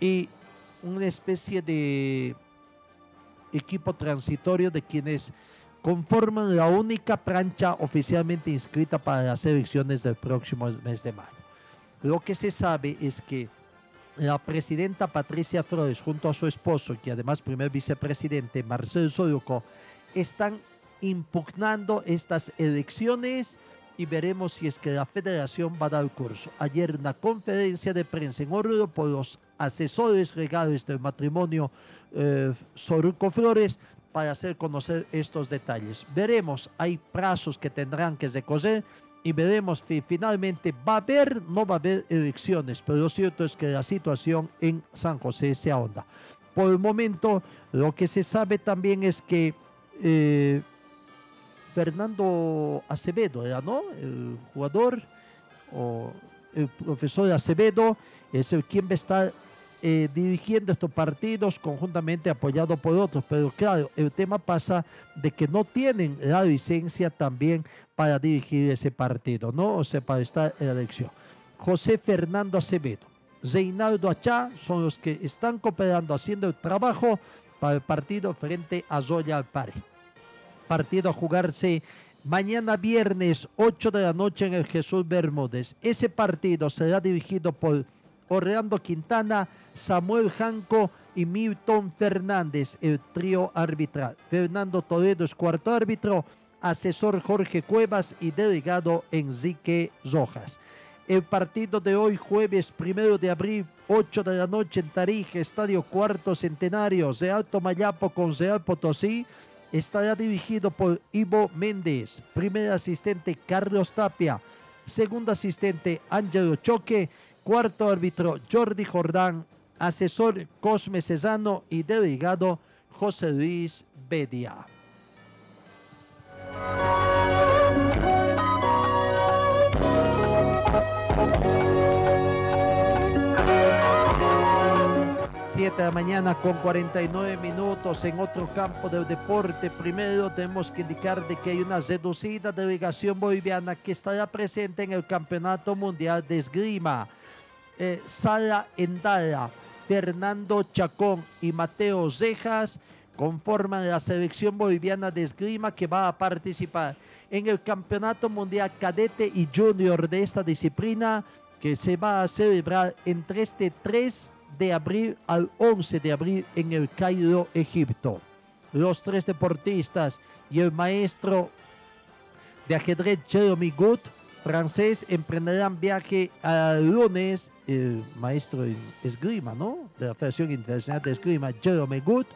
y una especie de equipo transitorio de quienes conforman la única plancha oficialmente inscrita para las elecciones del próximo mes de mayo. Lo que se sabe es que la presidenta Patricia Flores junto a su esposo, que además primer vicepresidente Marcelo Soruco, están impugnando estas elecciones y veremos si es que la federación va a dar curso. Ayer una conferencia de prensa en Oruro por los asesores legales del matrimonio eh, Soruco Flores para hacer conocer estos detalles. Veremos, hay plazos que tendrán que recoger y veremos si finalmente va a haber, no va a haber elecciones, pero lo cierto es que la situación en San José se ahonda. Por el momento, lo que se sabe también es que eh, Fernando Acevedo, ¿era, ¿no? El jugador o el profesor Acevedo es el quien va a estar eh, dirigiendo estos partidos conjuntamente apoyado por otros. Pero claro, el tema pasa de que no tienen la licencia también para dirigir ese partido, ¿no? O sea, para estar en la elección. José Fernando Acevedo, Reinaldo Achá son los que están cooperando, haciendo el trabajo para el partido frente a Zoya Alpare. Partido a jugarse mañana viernes 8 de la noche en el Jesús Bermúdez. Ese partido será dirigido por Orlando Quintana, Samuel Janco y Milton Fernández, el trío arbitral. Fernando Toledo es cuarto árbitro, asesor Jorge Cuevas y delegado Enrique Rojas. El partido de hoy, jueves primero de abril, 8 de la noche en Tarija, Estadio Cuarto Centenario, de Alto Mayapo con Real Potosí, estará dirigido por Ivo Méndez, primer asistente Carlos Tapia, segundo asistente Ángelo Choque, cuarto árbitro Jordi Jordán, asesor Cosme Cesano y delegado José Luis Bedia. Siete de la mañana con 49 minutos en otro campo del deporte. Primero tenemos que indicar de que hay una reducida delegación boliviana que estará presente en el Campeonato Mundial de Esgrima. Eh, Sara Endara, Fernando Chacón y Mateo Cejas conforman la selección boliviana de esgrima que va a participar en el Campeonato Mundial Cadete y Junior de esta disciplina que se va a celebrar entre este 3 de abril al 11 de abril en el Cairo, Egipto. Los tres deportistas y el maestro de ajedrez Jeremy Good, francés, emprenderán viaje a lunes, el maestro en esgrima, ¿no? De la Federación Internacional de Esgrima, Jeremy Good,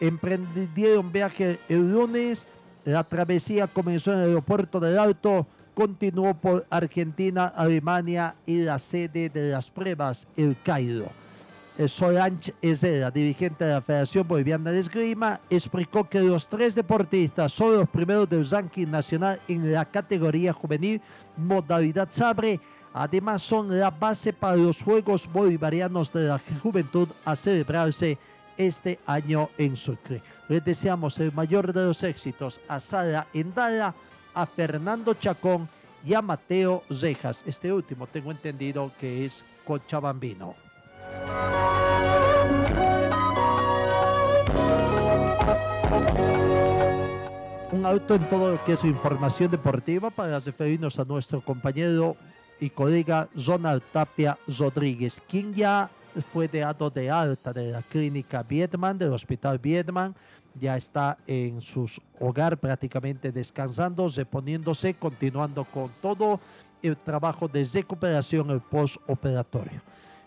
emprendieron viaje el lunes. La travesía comenzó en el aeropuerto del Alto continuó por Argentina, Alemania y la sede de las pruebas, el Cairo. Eh, Solange Ezera, dirigente de la Federación Boliviana de Esgrima, explicó que los tres deportistas son los primeros del ranking nacional en la categoría juvenil modalidad sabre. Además son la base para los Juegos Bolivarianos de la Juventud a celebrarse este año en Sucre. Les deseamos el mayor de los éxitos a Sara Endala, a Fernando Chacón y a Mateo Rejas. Este último tengo entendido que es cochabambino. Un auto en todo lo que es información deportiva para referirnos a nuestro compañero y colega Ronald Tapia Rodríguez, quien ya fue dado de alta de la clínica Vietman, del hospital Vietman, ya está en su hogar prácticamente descansando, reponiéndose, continuando con todo el trabajo de recuperación el postoperatorio.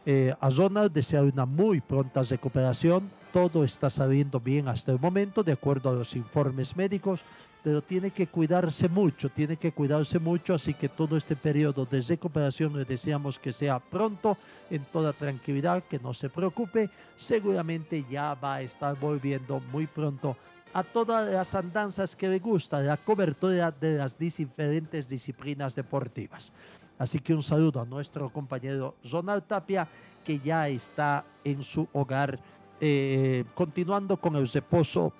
Eh, a Ronald desea una muy pronta recuperación. Todo está saliendo bien hasta el momento, de acuerdo a los informes médicos, pero tiene que cuidarse mucho, tiene que cuidarse mucho, así que todo este periodo de recuperación le deseamos que sea pronto, en toda tranquilidad, que no se preocupe, seguramente ya va a estar volviendo muy pronto a todas las andanzas que le gusta, la cobertura de las diferentes disciplinas deportivas. Así que un saludo a nuestro compañero Ronald Tapia, que ya está en su hogar, eh, continuando con el reposo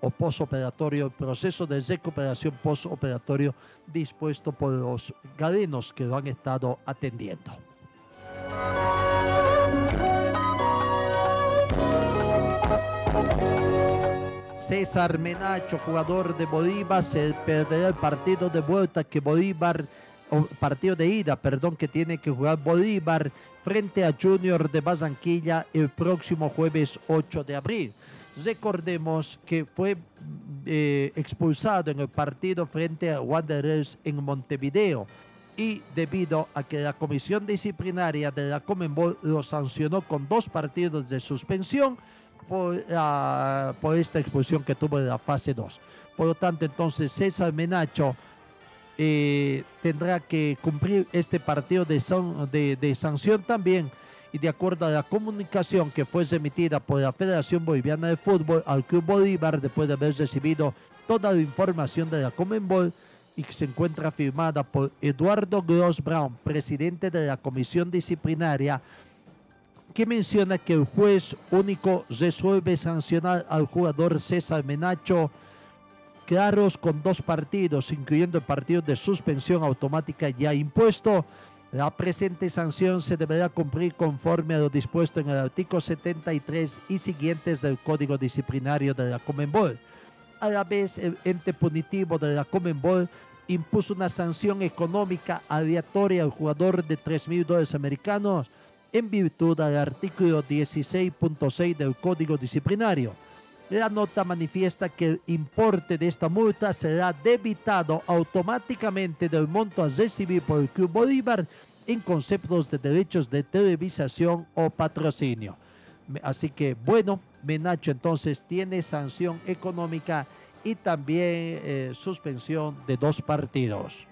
o posoperatorio, el proceso de recuperación posoperatorio dispuesto por los galenos que lo han estado atendiendo. César Menacho, jugador de Bolívar, se perderá el partido de vuelta que Bolívar partido de ida, perdón, que tiene que jugar Bolívar frente a Junior de Barranquilla el próximo jueves 8 de abril. Recordemos que fue eh, expulsado en el partido frente a Wanderers en Montevideo y debido a que la comisión disciplinaria de la Comenbol lo sancionó con dos partidos de suspensión por, por esta expulsión que tuvo en la fase 2. Por lo tanto, entonces César Menacho eh, tendrá que cumplir este partido de, sanción también. Y de acuerdo a la comunicación que fue emitida por la Federación Boliviana de Fútbol al Club Bolívar después de haber recibido toda la información de la Comenbol y que se encuentra firmada por Eduardo Gross Brown, presidente de la Comisión Disciplinaria, que menciona que el juez único resuelve sancionar al jugador César Menacho claros con dos partidos, incluyendo el partido de suspensión automática ya impuesto. La presente sanción se deberá cumplir conforme a lo dispuesto en el artículo 73 y siguientes del Código Disciplinario de la Comenbol. A la vez, el ente punitivo de la Comenbol impuso una sanción económica aleatoria al jugador de 3 mil dólares americanos en virtud del artículo 16.6 del Código Disciplinario la nota manifiesta que el importe de esta multa será debitado automáticamente del monto a recibir por el Club Bolívar en conceptos de derechos de televisación o patrocinio. Así que bueno, Menacho entonces tiene sanción económica y también eh, suspensión de dos partidos.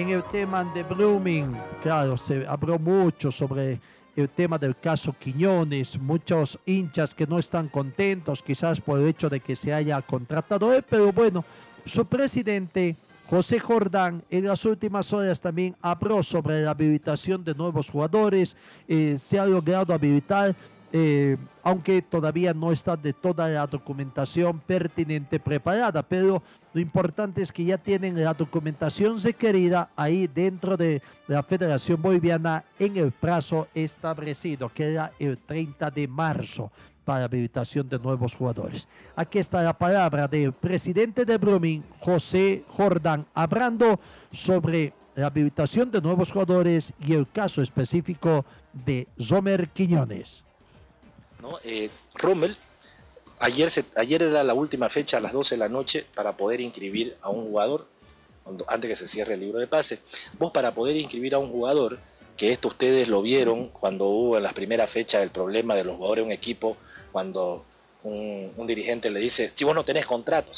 En el tema de Blooming, claro, se habló mucho sobre el tema del caso Quiñones, muchos hinchas que no están contentos quizás por el hecho de que se haya contratado él, pero bueno, su presidente José Jordán en las últimas horas también habló sobre la habilitación de nuevos jugadores, eh, se ha logrado habilitar eh, aunque todavía no está de toda la documentación pertinente preparada, pero lo importante es que ya tienen la documentación requerida ahí dentro de la Federación Boliviana en el plazo establecido, que era el 30 de marzo para habilitación de nuevos jugadores. Aquí está la palabra del presidente de Brumming, José Jordán, hablando sobre la habilitación de nuevos jugadores y el caso específico de Zomer Quiñones. ¿No? Eh, Rommel, ayer, era la última fecha a las 12 de la noche para poder inscribir a un jugador, antes que se cierre el libro de pase. Vos para poder inscribir a un jugador, que esto ustedes lo vieron cuando hubo en las primeras fechas el problema de los jugadores de un equipo cuando un, dirigente le dice, si vos no tenés contrato,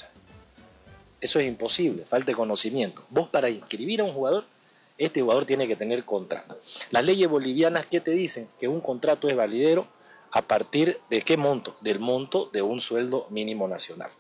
eso es imposible, falta de conocimiento. Vos para inscribir a un jugador, este jugador tiene que tener contrato. Las leyes bolivianas, ¿qué te dicen? Que un contrato es validero a partir de qué monto? Del monto de un sueldo mínimo nacional.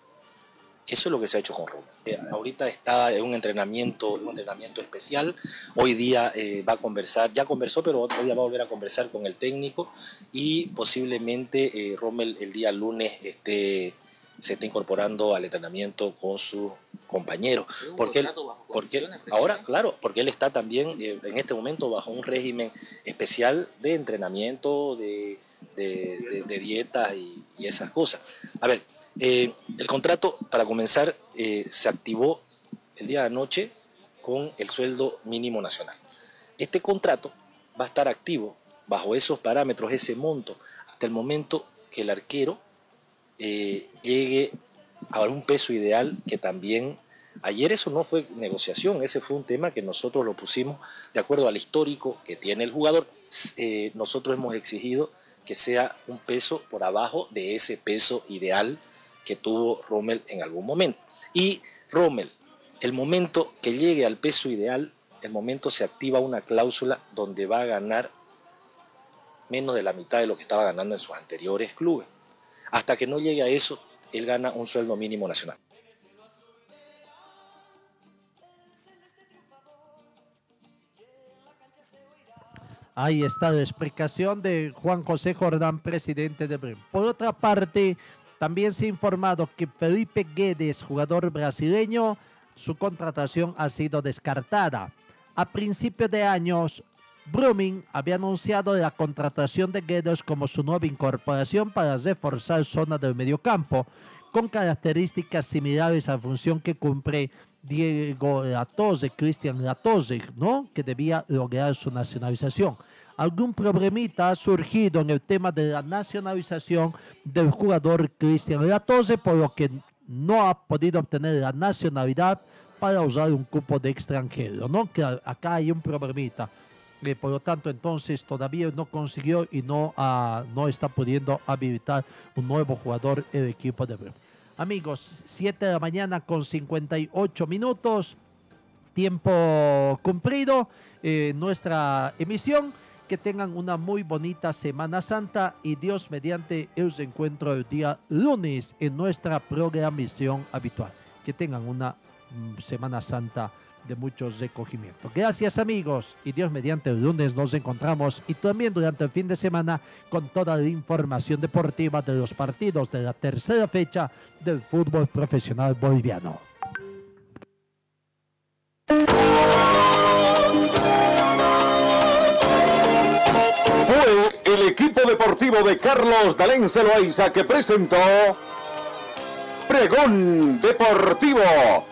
Eso es lo que se ha hecho con Rubén. Eh, ahorita está en un entrenamiento, un entrenamiento especial. Hoy día eh, va a conversar, ya conversó, pero hoy día va a volver a conversar con el técnico y posiblemente eh, Rommel el día lunes esté, se esté incorporando al entrenamiento con su compañero. Porque, él, porque ahora, claro, porque él está también en este momento bajo un régimen especial de entrenamiento, de, de, de- y, esas cosas. A ver, eh, el contrato, para comenzar, eh, se activó el día de anoche con el sueldo mínimo nacional. Este contrato va a estar activo bajo esos parámetros, ese monto, hasta el momento que el arquero eh, llegue a un peso ideal que también... Ayer eso no fue negociación, ese fue un tema que nosotros lo pusimos de acuerdo al histórico que tiene el jugador. Nosotros hemos exigido que sea un peso por abajo de ese peso ideal que tuvo Rommel en algún momento. Y Rommel, el momento que llegue al peso ideal, el momento se activa una cláusula donde va a ganar menos de la mitad de lo que estaba ganando en sus anteriores clubes. Hasta que no llegue a eso, él gana un sueldo mínimo nacional. Ahí está la explicación de Juan José Jordán, presidente de Bremen. Por otra parte, también se ha informado que Felipe Guedes, jugador brasileño, su contratación ha sido descartada. A principios de años, Brumming había anunciado la contratación de Guedes como su nueva incorporación para reforzar zona del mediocampo, con características similares a la función que cumple Diego Latose, Cristian Latose, ¿no? que debía lograr su nacionalización. Algún problemita ha surgido en el tema de la nacionalización del jugador Cristian Latose, por lo que no ha podido obtener la nacionalidad para usar un cupo de extranjero, ¿no? Que acá hay un problemita. Por lo tanto, entonces todavía no consiguió y no, ah, no está pudiendo habilitar un nuevo jugador el equipo de Bremen. Amigos, 7 de la mañana con 58 minutos, tiempo cumplido, eh, nuestra emisión. Que tengan una muy bonita Semana Santa y Dios mediante os encuentro el día lunes en nuestra programación habitual. Que tengan una mm, Semana Santa de muchos recogimientos. Gracias amigos y Dios mediante el lunes nos encontramos y también durante el fin de semana con toda la información deportiva de los partidos de la tercera fecha del fútbol profesional boliviano. Fue el equipo deportivo de Carlos Dalén Celoaiza que presentó Pregón Deportivo.